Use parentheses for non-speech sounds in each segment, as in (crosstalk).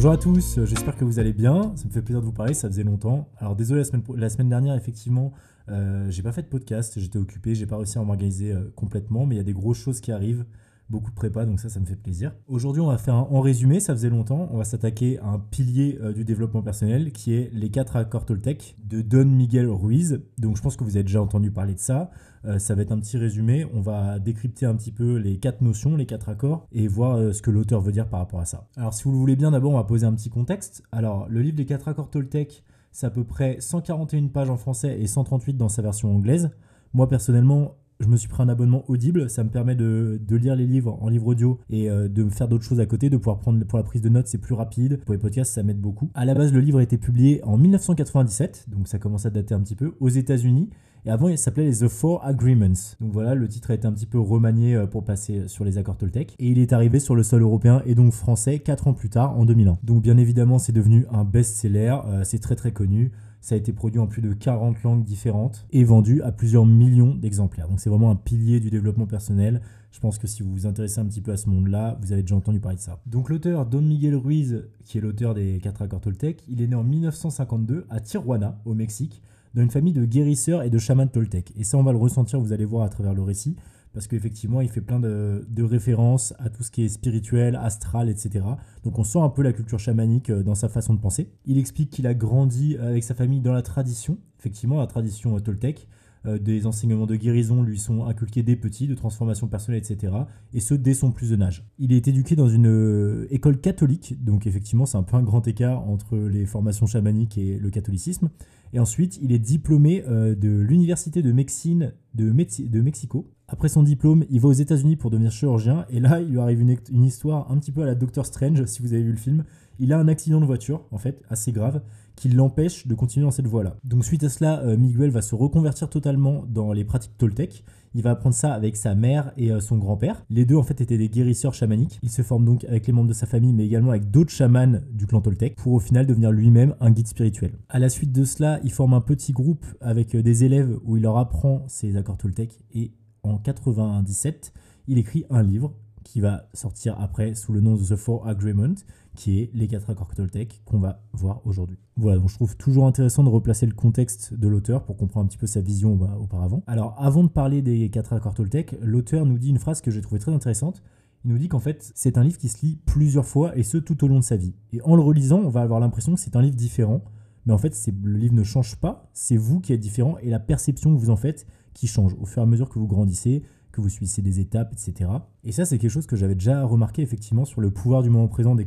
Bonjour à tous, j'espère que vous allez bien. Ça me fait plaisir de vous parler, ça faisait longtemps. Alors désolé, la semaine, la semaine dernière, effectivement, euh, j'ai pas fait de podcast, j'étais occupé, j'ai pas réussi à m'organiser euh, complètement, mais il y a des grosses choses qui arrivent, beaucoup de prépa, donc ça, ça me fait plaisir. Aujourd'hui, on va faire un en résumé, ça faisait longtemps, on va s'attaquer à un pilier euh, du développement personnel qui est les 4 accords Toltec de Don Miguel Ruiz. Donc je pense que vous avez déjà entendu parler de ça. Euh, ça va être un petit résumé, on va décrypter un petit peu les quatre notions, les quatre accords, et voir euh, ce que l'auteur veut dire par rapport à ça. Alors si vous le voulez bien, d'abord on va poser un petit contexte. Alors le livre des quatre accords Toltec, c'est à peu près 141 pages en français et 138 dans sa version anglaise. Moi personnellement, je me suis pris un abonnement audible, ça me permet de, lire les livres en livre audio et euh, de faire d'autres choses à côté, de pouvoir prendre pour la prise de notes, c'est plus rapide. Pour les podcasts, ça m'aide beaucoup. À la base, le livre a été publié en 1997, donc ça commence à dater un petit peu, aux États-Unis. Et avant, il s'appelait les The Four Agreements. Donc voilà, le titre a été un petit peu remanié euh, pour passer sur les accords Toltec. Et il est arrivé sur le sol européen et donc français 4 ans plus tard, en 2001. Donc bien évidemment, c'est devenu un best-seller, euh, c'est très très connu. Ça a été produit en plus de 40 langues différentes et vendu à plusieurs millions d'exemplaires. Donc c'est vraiment un pilier du développement personnel. Je pense que si vous vous intéressez un petit peu à ce monde-là, vous avez déjà entendu parler de ça. Donc l'auteur Don Miguel Ruiz, qui est l'auteur des 4 accords Toltec, il est né en 1952 à Tijuana, au Mexique dans une famille de guérisseurs et de chamans toltèques. Et ça, on va le ressentir, vous allez voir à travers le récit, parce qu'effectivement, il fait plein de, références à tout ce qui est spirituel, astral, etc. Donc on sent un peu la culture chamanique euh, dans sa façon de penser. Il explique qu'il a grandi avec sa famille dans la tradition, effectivement, la tradition euh, toltèque, euh, des enseignements de guérison lui sont inculqués dès petit, de transformation personnelle, etc. Et ce, dès son plus jeune âge. Il est éduqué dans une euh, école catholique, donc effectivement, c'est un peu un grand écart entre les formations chamaniques et le catholicisme. Et ensuite, il est diplômé euh, de l'université de médecine de, de, Mexico. Après son diplôme, il va aux États-Unis pour devenir chirurgien. Et là, il lui arrive une, histoire un petit peu à la Doctor Strange, si vous avez vu le film. Il a un accident de voiture, en fait, assez grave qui l'empêche de continuer dans cette voie-là. Donc suite à cela, euh, Miguel va se reconvertir totalement dans les pratiques toltèques. Il va apprendre ça avec sa mère et euh, son grand-père. Les deux en fait étaient des guérisseurs chamaniques. Il se forme donc avec les membres de sa famille mais également avec d'autres chamans du clan toltèque pour au final devenir lui-même un guide spirituel. À la suite de cela, il forme un petit groupe avec euh, des élèves où il leur apprend ses accords toltèques et en 97, il écrit un livre qui va sortir après sous le nom de The Four Agreement, qui est les quatre accords Toltec qu'on va voir aujourd'hui. Voilà, donc je trouve toujours intéressant de replacer le contexte de l'auteur pour comprendre un petit peu sa vision bah, auparavant. Alors, avant de parler des quatre accords Toltec, l'auteur nous dit une phrase que j'ai trouvée très intéressante. Il nous dit qu'en fait, c'est un livre qui se lit plusieurs fois et ce tout au long de sa vie. Et en le relisant, on va avoir l'impression que c'est un livre différent, mais en fait, le livre ne change pas, c'est vous qui êtes différent et la perception que vous en faites qui change au fur et à mesure que vous grandissez, que vous suivez des étapes, etc. Et ça, c'est quelque chose que j'avais déjà remarqué effectivement sur le pouvoir du moment présent des.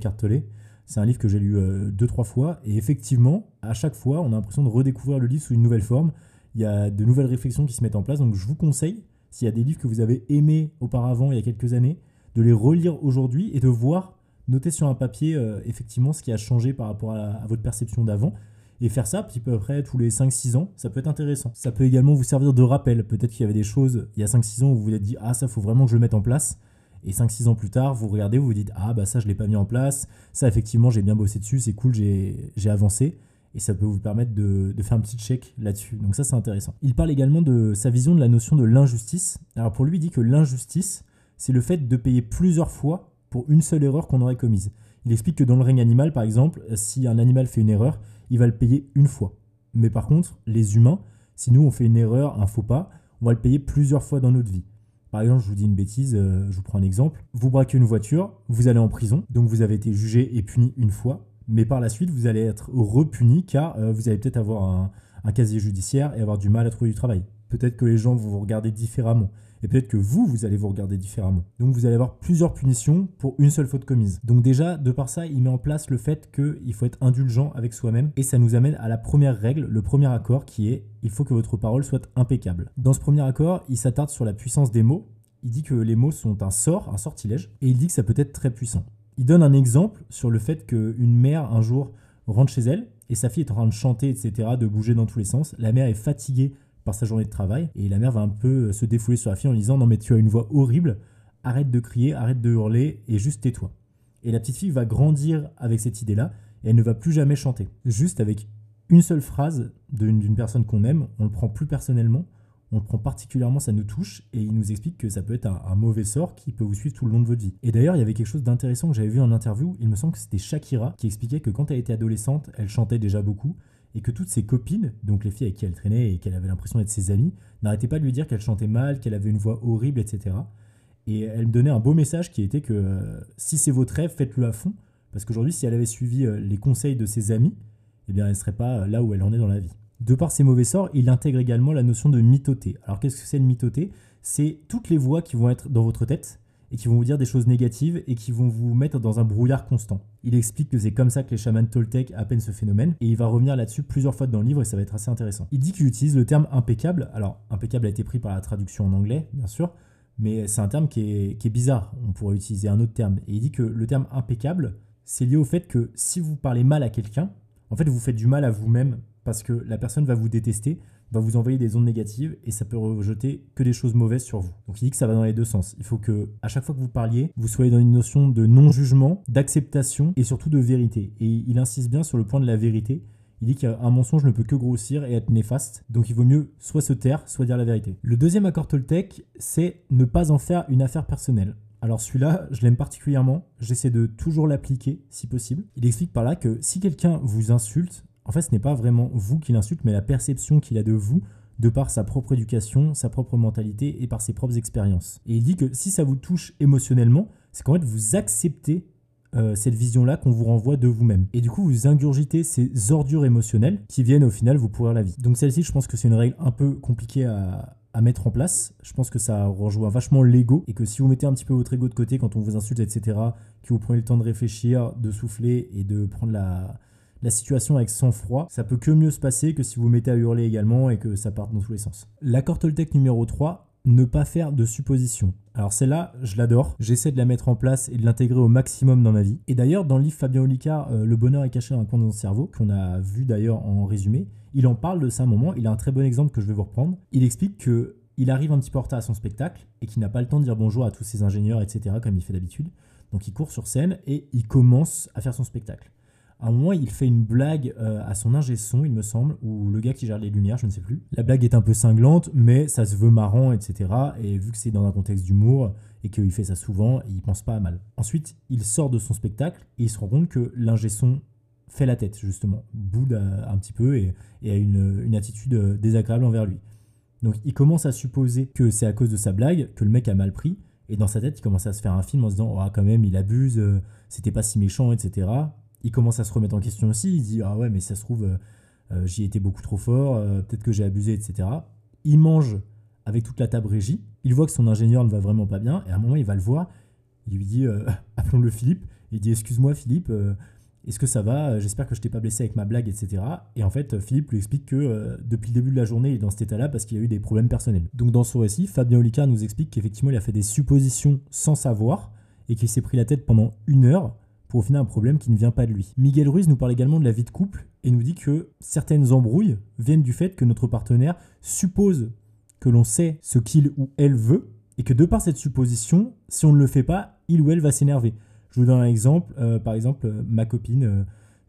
C'est un livre que j'ai lu euh, deux, trois fois, et effectivement, à chaque fois, on a l'impression de redécouvrir le livre sous une nouvelle forme. Il y a de nouvelles réflexions qui se mettent en place, donc je vous conseille, s'il y a des livres que vous avez aimés auparavant, il y a quelques années, de les relire aujourd'hui et de voir, noter sur un papier, euh, effectivement, ce qui a changé par rapport à votre perception d'avant. Et faire ça, petit peu après, tous les 5-6 ans, ça peut être intéressant. Ça peut également vous servir de rappel. Peut-être qu'il y avait des choses il y a 5-6 ans où vous vous êtes dit Ah, ça, faut vraiment que je le mette en place. Et 5-6 ans plus tard, vous regardez, vous vous dites Ah, bah ça, je l'ai pas mis en place. Ça, effectivement, j'ai bien bossé dessus, c'est cool, j'ai avancé. Et ça peut vous permettre de, de faire un petit check là-dessus. Donc, ça, c'est intéressant. Il parle également de sa vision de la notion de l'injustice. Alors, pour lui, il dit que l'injustice, c'est le fait de payer plusieurs fois pour une seule erreur qu'on aurait commise. Il explique que dans le règne animal, par exemple, si un animal fait une erreur, il va le payer une fois. Mais par contre, les humains, si nous on fait une erreur, un faux pas, on va le payer plusieurs fois dans notre vie. Par exemple, je vous dis une bêtise, euh, je vous prends un exemple. Vous braquez une voiture, vous allez en prison, donc vous avez été jugé et puni une fois, mais par la suite, vous allez être repuni car euh, vous allez peut-être avoir un, un, casier judiciaire et avoir du mal à trouver du travail. Peut-être que les gens vont vous regarder différemment. Et peut-être que vous, vous allez vous regarder différemment. Donc vous allez avoir plusieurs punitions pour une seule faute commise. Donc déjà, de par ça, il met en place le fait qu'il faut être indulgent avec soi-même. Et ça nous amène à la première règle, le premier accord qui est il faut que votre parole soit impeccable. Dans ce premier accord, il s'attarde sur la puissance des mots. Il dit que les mots sont un sort, un sortilège, et il dit que ça peut être très puissant. Il donne un exemple sur le fait qu'une mère, un jour, rentre chez elle, et sa fille est en train de chanter, etc., de bouger dans tous les sens. La mère est fatiguée par sa journée de travail. Et la mère va un peu se défouler sur la fille en lui disant Non, mais tu as une voix horrible, arrête de crier, arrête de hurler et juste tais-toi. Et la petite fille va grandir avec cette idée-là et elle ne va plus jamais chanter. Juste avec une seule phrase d'une personne qu'on aime, on le prend plus personnellement, on le prend particulièrement, ça nous touche, et il nous explique que ça peut être un, mauvais sort qui peut vous suivre tout le long de votre vie. Et d'ailleurs, il y avait quelque chose d'intéressant que j'avais vu en interview, il me semble que c'était Shakira, qui expliquait que quand elle était adolescente, elle chantait déjà beaucoup, et que toutes ses copines, donc les filles avec qui elle traînait et qu'elle avait l'impression d'être ses amies, n'arrêtaient pas de lui dire qu'elle chantait mal, qu'elle avait une voix horrible, etc. Et elle me donnait un beau message qui était que euh, si c'est votre rêve, faites-le à fond, parce qu'aujourd'hui, si elle avait suivi euh, les conseils de ses amis, eh bien, elle ne serait pas euh, là où elle en est dans la vie. De par ses mauvais sorts, il intègre également la notion de mitoté. Alors qu'est-ce que c'est le mitoté C'est toutes les voix qui vont être dans votre tête et qui vont vous dire des choses négatives et qui vont vous mettre dans un brouillard constant. Il explique que c'est comme ça que les chamans Toltec appellent ce phénomène et il va revenir là-dessus plusieurs fois dans le livre et ça va être assez intéressant. Il dit qu'il utilise le terme impeccable. Alors, impeccable a été pris par la traduction en anglais, bien sûr, mais c'est un terme qui est bizarre. On pourrait utiliser un autre terme. Et il dit que le terme impeccable, c'est lié au fait que si vous parlez mal à quelqu'un, en fait, vous faites du mal à vous-même parce que la personne va vous détester, va vous envoyer des ondes négatives et ça peut rejeter que des choses mauvaises sur vous. Donc il dit que ça va dans les deux sens. Il faut que à chaque fois que vous parliez, vous soyez dans une notion de non-jugement, d'acceptation et surtout de vérité. Et il insiste bien sur le point de la vérité. Il dit qu'un mensonge ne peut que grossir et être néfaste, donc il vaut mieux soit se taire, soit dire la vérité. Le deuxième accord Toltec, c'est ne pas en faire une affaire personnelle. Alors celui-là, je l'aime particulièrement, j'essaie de toujours l'appliquer si possible. Il explique par là que si quelqu'un vous insulte, en fait, ce n'est pas vraiment vous qui l'insulte, mais la perception qu'il a de vous de par sa propre éducation, sa propre mentalité et par ses propres expériences. Et il dit que si ça vous touche émotionnellement, c'est qu'en fait vous acceptez euh, cette vision-là qu'on vous renvoie de vous-même. Et du coup, vous ingurgitez ces ordures émotionnelles qui viennent au final vous pourrir la vie. Donc celle-ci, je pense que c'est une règle un peu compliquée à, mettre en place. Je pense que ça rejoint vachement l'ego et que si vous mettez un petit peu votre ego de côté quand on vous insulte, etc., que vous prenez le temps de réfléchir, de souffler et de prendre la, la situation avec sang-froid, ça peut que mieux se passer que si vous mettez à hurler également et que ça parte dans tous les sens. L'accord Toltec numéro 3, ne pas faire de suppositions. Alors celle-là, je l'adore, j'essaie de la mettre en place et de l'intégrer au maximum dans ma vie. Et d'ailleurs, dans le livre Fabien Olicard, euh, Le bonheur est caché dans un coin de son cerveau, qu'on a vu d'ailleurs en résumé, il en parle de ça un moment, il a un très bon exemple que je vais vous reprendre. Il explique que il arrive un petit peu en retard à son spectacle et qu'il n'a pas le temps de dire bonjour à tous ses ingénieurs, etc., comme il fait d'habitude. Donc il court sur scène et il commence à faire son spectacle. À un moment, il fait une blague euh, à son ingé son, il me semble, ou le gars qui gère les lumières, je ne sais plus. La blague est un peu cinglante, mais ça se veut marrant, etc. Et vu que c'est dans un contexte d'humour et qu'il fait ça souvent, il pense pas mal. Ensuite, il sort de son spectacle et il se rend compte que l'ingé son fait la tête, justement, boude un petit peu et, a une, attitude euh, désagréable envers lui. Donc il commence à supposer que c'est à cause de sa blague que le mec a mal pris. Et dans sa tête, il commence à se faire un film en se disant, oh, quand même, il abuse, euh, c'était pas si méchant, etc il commence à se remettre en question aussi. Il dit Ah ouais, mais ça se trouve, euh, euh, j'y étais beaucoup trop fort, euh, peut-être que j'ai abusé, etc. Il mange avec toute la table régie. Il voit que son ingénieur ne va vraiment pas bien. Et à un moment, il va le voir. Il lui dit (laughs) Appelons-le Philippe. Il dit Excuse-moi, Philippe. est-ce que ça va J'espère que je t'ai pas blessé avec ma blague, etc. Et en fait, Philippe lui explique que depuis le début de la journée, il est dans cet état-là parce qu'il a eu des problèmes personnels. Donc, dans son récit, Fabien Olicard nous explique qu'effectivement, il a fait des suppositions sans savoir et qu'il s'est pris la tête pendant une heure pour un problème qui ne vient pas de lui. Miguel Ruiz nous parle également de la vie de couple et nous dit que certaines embrouilles viennent du fait que notre partenaire suppose que l'on sait ce qu'il ou elle veut et que de par cette supposition, si on ne le fait pas, il ou elle va s'énerver. Je vous donne un exemple. Euh, par exemple, euh, ma copine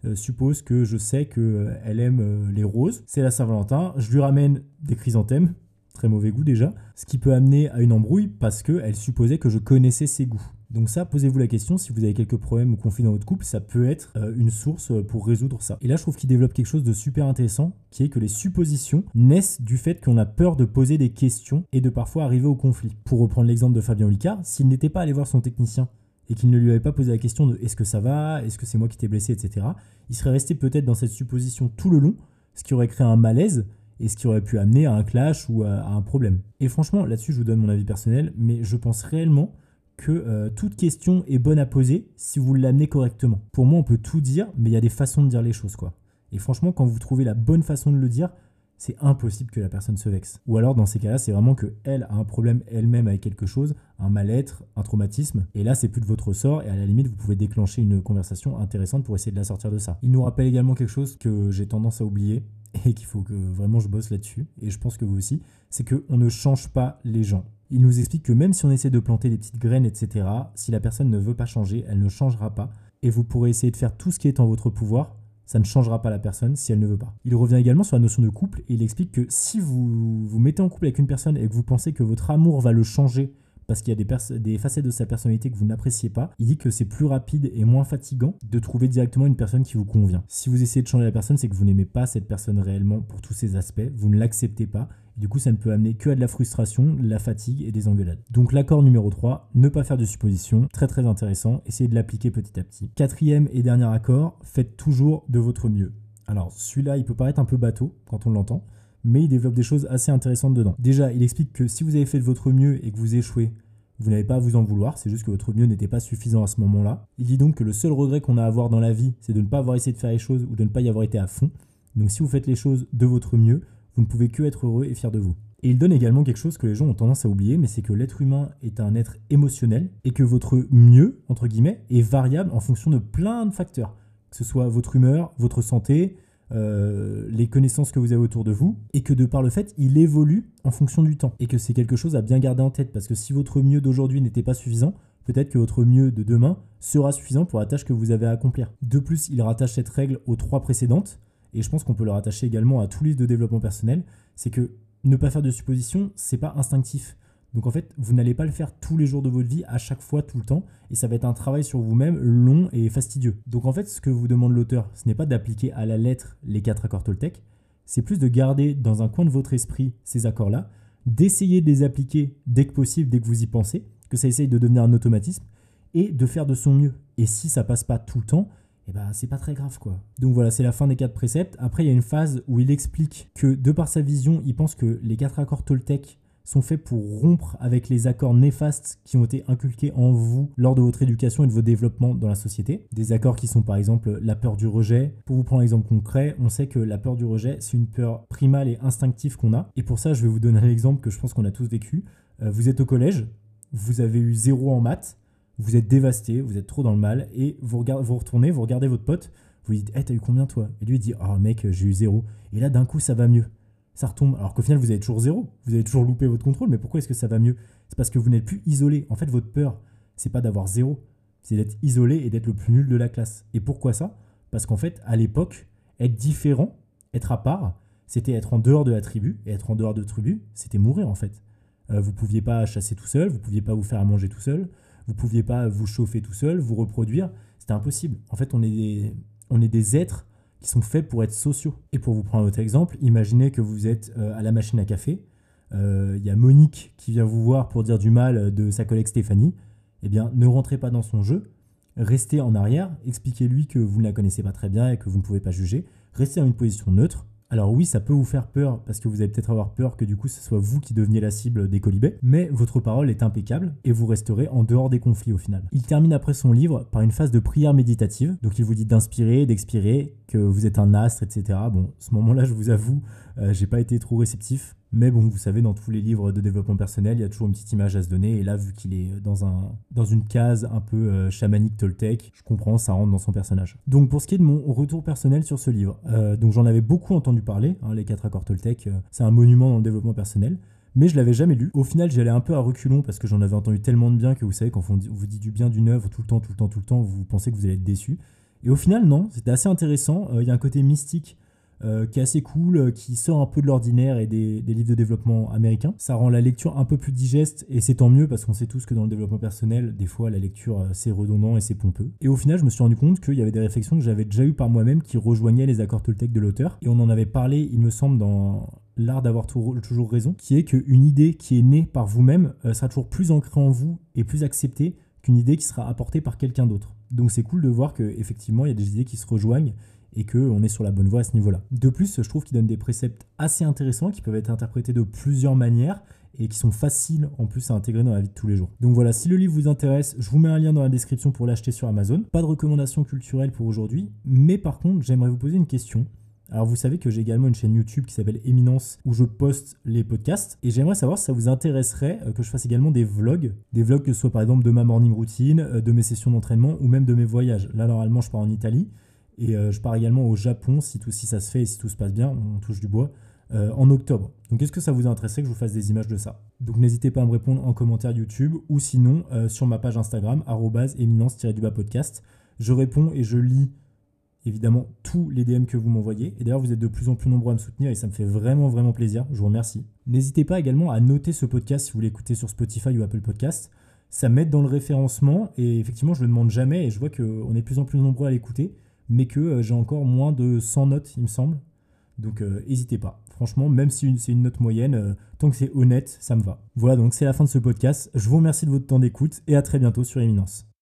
euh, suppose que je sais qu'elle aime les roses. C'est la Saint-Valentin. Je lui ramène des chrysanthèmes. Très mauvais goût déjà. Ce qui peut amener à une embrouille parce qu'elle supposait que je connaissais ses goûts. Donc ça, posez-vous la question, si vous avez quelques problèmes ou conflits dans votre couple, ça peut être euh, une source euh, pour résoudre ça. Et là, je trouve qu'il développe quelque chose de super intéressant, qui est que les suppositions naissent du fait qu'on a peur de poser des questions et de parfois arriver au conflit. Pour reprendre l'exemple de Fabien Olicard, s'il n'était pas allé voir son technicien et qu'il ne lui avait pas posé la question de est-ce que ça va, est-ce que c'est moi qui t'ai blessé, etc., il serait resté peut-être dans cette supposition tout le long, ce qui aurait créé un malaise et ce qui aurait pu amener à un clash ou à un problème. Et franchement, là-dessus, je vous donne mon avis personnel, mais je pense réellement que euh, toute question est bonne à poser si vous l'amenez correctement. Pour moi, on peut tout dire, mais il y a des façons de dire les choses, quoi. Et franchement, quand vous trouvez la bonne façon de le dire, c'est impossible que la personne se vexe. Ou alors, dans ces cas-là, c'est vraiment que elle a un problème elle-même avec quelque chose, un mal-être, un traumatisme, et là, c'est plus de votre sort, et à la limite, vous pouvez déclencher une conversation intéressante pour essayer de la sortir de ça. Il nous rappelle également quelque chose que j'ai tendance à oublier, (laughs) et qu'il faut que vraiment je bosse là-dessus, et je pense que vous aussi, c'est qu'on ne change pas les gens. Il nous explique que même si on essaie de planter des petites graines, etc., si la personne ne veut pas changer, elle ne changera pas. Et vous pourrez essayer de faire tout ce qui est en votre pouvoir. ça ne changera pas la personne si elle ne veut pas. Il revient également sur la notion de couple et il explique que si vous vous mettez en couple avec une personne et que vous pensez que votre amour va le changer parce qu'il y a des, des, facettes de sa personnalité que vous n'appréciez pas, il dit que c'est plus rapide et moins fatigant de trouver directement une personne qui vous convient. Si vous essayez de changer la personne, c'est que vous n'aimez pas cette personne réellement pour tous ses aspects, vous ne l'acceptez pas. Du coup, ça ne peut amener que à de la frustration, de la fatigue et des engueulades. Donc l'accord numéro 3, ne pas faire de suppositions, très très intéressant, essayez de l'appliquer petit à petit. Quatrième et dernier accord, faites toujours de votre mieux. Alors celui-là, il peut paraître un peu bateau quand on l'entend, mais il développe des choses assez intéressantes dedans. Déjà, il explique que si vous avez fait de votre mieux et que vous échouez, vous n'avez pas à vous en vouloir, c'est juste que votre mieux n'était pas suffisant à ce moment-là. Il dit donc que le seul regret qu'on a à avoir dans la vie, c'est de ne pas avoir essayé de faire les choses ou de ne pas y avoir été à fond. Donc si vous faites les choses de votre mieux, vous ne pouvez que être heureux et fier de vous. Et il donne également quelque chose que les gens ont tendance à oublier, mais c'est que l'être humain est un être émotionnel et que votre mieux, entre guillemets, est variable en fonction de plein de facteurs. Que ce soit votre humeur, votre santé, euh, les connaissances que vous avez autour de vous, et que de par le fait, il évolue en fonction du temps, et que c'est quelque chose à bien garder en tête, parce que si votre mieux d'aujourd'hui n'était pas suffisant, peut-être que votre mieux de demain sera suffisant pour la tâche que vous avez à accomplir. De plus, il rattache cette règle aux trois précédentes, et je pense qu'on peut le rattacher également à tous les de développement personnel, c'est que ne pas faire de suppositions, c'est pas instinctif. Donc en fait, vous n'allez pas le faire tous les jours de votre vie, à chaque fois, tout le temps, et ça va être un travail sur vous-même long et fastidieux. Donc en fait, ce que vous demande l'auteur, ce n'est pas d'appliquer à la lettre les quatre accords Toltec, c'est plus de garder dans un coin de votre esprit ces accords-là, d'essayer de les appliquer dès que possible, dès que vous y pensez, que ça essaye de devenir un automatisme, et de faire de son mieux. Et si ça passe pas tout le temps, eh ben c'est pas très grave quoi. Donc voilà, c'est la fin des quatre préceptes. Après, il y a une phase où il explique que de par sa vision, il pense que les quatre accords Toltec sont faits pour rompre avec les accords néfastes qui ont été inculqués en vous lors de votre éducation et de vos développements dans la société. Des accords qui sont par exemple la peur du rejet. Pour vous prendre un exemple concret, on sait que la peur du rejet, c'est une peur primale et instinctive qu'on a. Et pour ça, je vais vous donner un exemple que je pense qu'on a tous vécu. Euh, vous êtes au collège, vous avez eu zéro en maths, vous êtes dévasté, vous êtes trop dans le mal, et vous, retournez, vous regardez votre pote, vous dites Hey, t'as eu combien toi? Et lui dit Oh mec, j'ai eu zéro. Et là, d'un coup, ça va mieux ça retombe. Alors qu'au final, vous avez toujours zéro. Vous avez toujours loupé votre contrôle. Mais pourquoi est-ce que ça va mieux? C'est parce que vous n'êtes plus isolé. En fait, votre peur, c'est pas d'avoir zéro. C'est d'être isolé et d'être le plus nul de la classe. Et pourquoi ça? Parce qu'en fait, à l'époque, être différent, être à part, c'était être en dehors de la tribu. Et être en dehors de la tribu, c'était mourir en fait. Euh, vous pouviez pas chasser tout seul, vous pouviez pas vous faire à manger tout seul, vous pouviez pas vous chauffer tout seul, vous reproduire. C'était impossible. En fait, on est on est des êtres qui sont faits pour être sociaux. Et pour vous prendre un autre exemple, imaginez que vous êtes euh, à la machine à café, euh, il y a Monique qui vient vous voir pour dire du mal de sa collègue Stéphanie. Eh bien, ne rentrez pas dans son jeu, restez en arrière, expliquez-lui que vous ne la connaissez pas très bien et que vous ne pouvez pas juger, restez dans une position neutre, alors oui, ça peut vous faire peur parce que vous allez peut-être avoir peur que du coup ce soit vous qui deveniez la cible des colibets, mais votre parole est impeccable et vous resterez en dehors des conflits au final. Il termine après son livre par une phase de prière méditative, donc il vous dit d'inspirer, d'expirer, que vous êtes un astre, etc. Bon, ce moment-là, je vous avoue, euh, j'ai pas été trop réceptif. Mais bon, vous savez, dans tous les livres de développement personnel, il y a toujours une petite image à se donner. Et là, vu qu'il est dans, un, dans une case un peu euh, chamanique Toltec, je comprends, ça rentre dans son personnage. Donc pour ce qui est de mon retour personnel sur ce livre, euh, donc j'en avais beaucoup entendu parler, hein, les quatre accords Toltec, c'est un monument dans le développement personnel. Mais je l'avais jamais lu. Au final, j'y allais un peu à reculons parce que j'en avais entendu tellement de bien que vous savez, quand on vous dit du bien d'une œuvre tout le temps, tout le temps, tout le temps, vous pensez que vous allez être déçu. Et au final, non, c'était assez intéressant. Il y a un côté mystique euh, qui est assez cool, euh, qui sort un peu de l'ordinaire et des, livres de développement américains. Ça rend la lecture un peu plus digeste et c'est tant mieux parce qu'on sait tous que dans le développement personnel, des fois la lecture euh, c'est redondant et c'est pompeux. Et au final, je me suis rendu compte qu'il y avait des réflexions que j'avais déjà eues par moi-même qui rejoignaient les accords Toltec de l'auteur. Et on en avait parlé, il me semble, dans l'art d'avoir toujours raison, qui est qu'une idée qui est née par vous-même sera toujours plus ancrée en vous et plus acceptée qu'une idée qui sera apportée par quelqu'un d'autre. Donc c'est cool de voir qu'effectivement, il y a des idées qui se rejoignent et qu'on est sur la bonne voie à ce niveau-là. De plus, je trouve qu'il donne des préceptes assez intéressants qui peuvent être interprétés de plusieurs manières et qui sont faciles en plus à intégrer dans la vie de tous les jours. Donc voilà, si le livre vous intéresse, je vous mets un lien dans la description pour l'acheter sur Amazon. Pas de recommandation culturelle pour aujourd'hui, mais par contre, j'aimerais vous poser une question. Alors vous savez que j'ai également une chaîne YouTube qui s'appelle Éminence où je poste les podcasts et j'aimerais savoir si ça vous intéresserait euh, que je fasse également des vlogs, des vlogs que ce soit par exemple de ma morning routine, euh, de mes sessions d'entraînement ou même de mes voyages. Là normalement je pars en Italie et euh, je pars également au Japon, si, tout, si ça se fait et si tout se passe bien, on touche du bois, en octobre. Donc est-ce que ça vous intéresserait que je vous fasse des images de ça? Donc n'hésitez pas à me répondre en commentaire YouTube ou sinon sur ma page Instagram, éminence-du-bas podcast. Je réponds et je lis évidemment tous les DM que vous m'envoyez. Et d'ailleurs, vous êtes de plus en plus nombreux à me soutenir et ça me fait vraiment, vraiment plaisir. Je vous remercie. N'hésitez pas également à noter ce podcast si vous l'écoutez sur Spotify ou Apple Podcast. Ça m'aide dans le référencement et effectivement, je ne le demande jamais et je vois qu'on est de plus en plus nombreux à l'écouter, mais que euh, j'ai encore moins de 100 notes, il me semble. Donc euh, n'hésitez pas. Franchement, même si c'est une note moyenne, euh, tant que c'est honnête, ça me va. Voilà, donc c'est la fin de ce podcast. Je vous remercie de votre temps d'écoute et à très bientôt sur Éminence.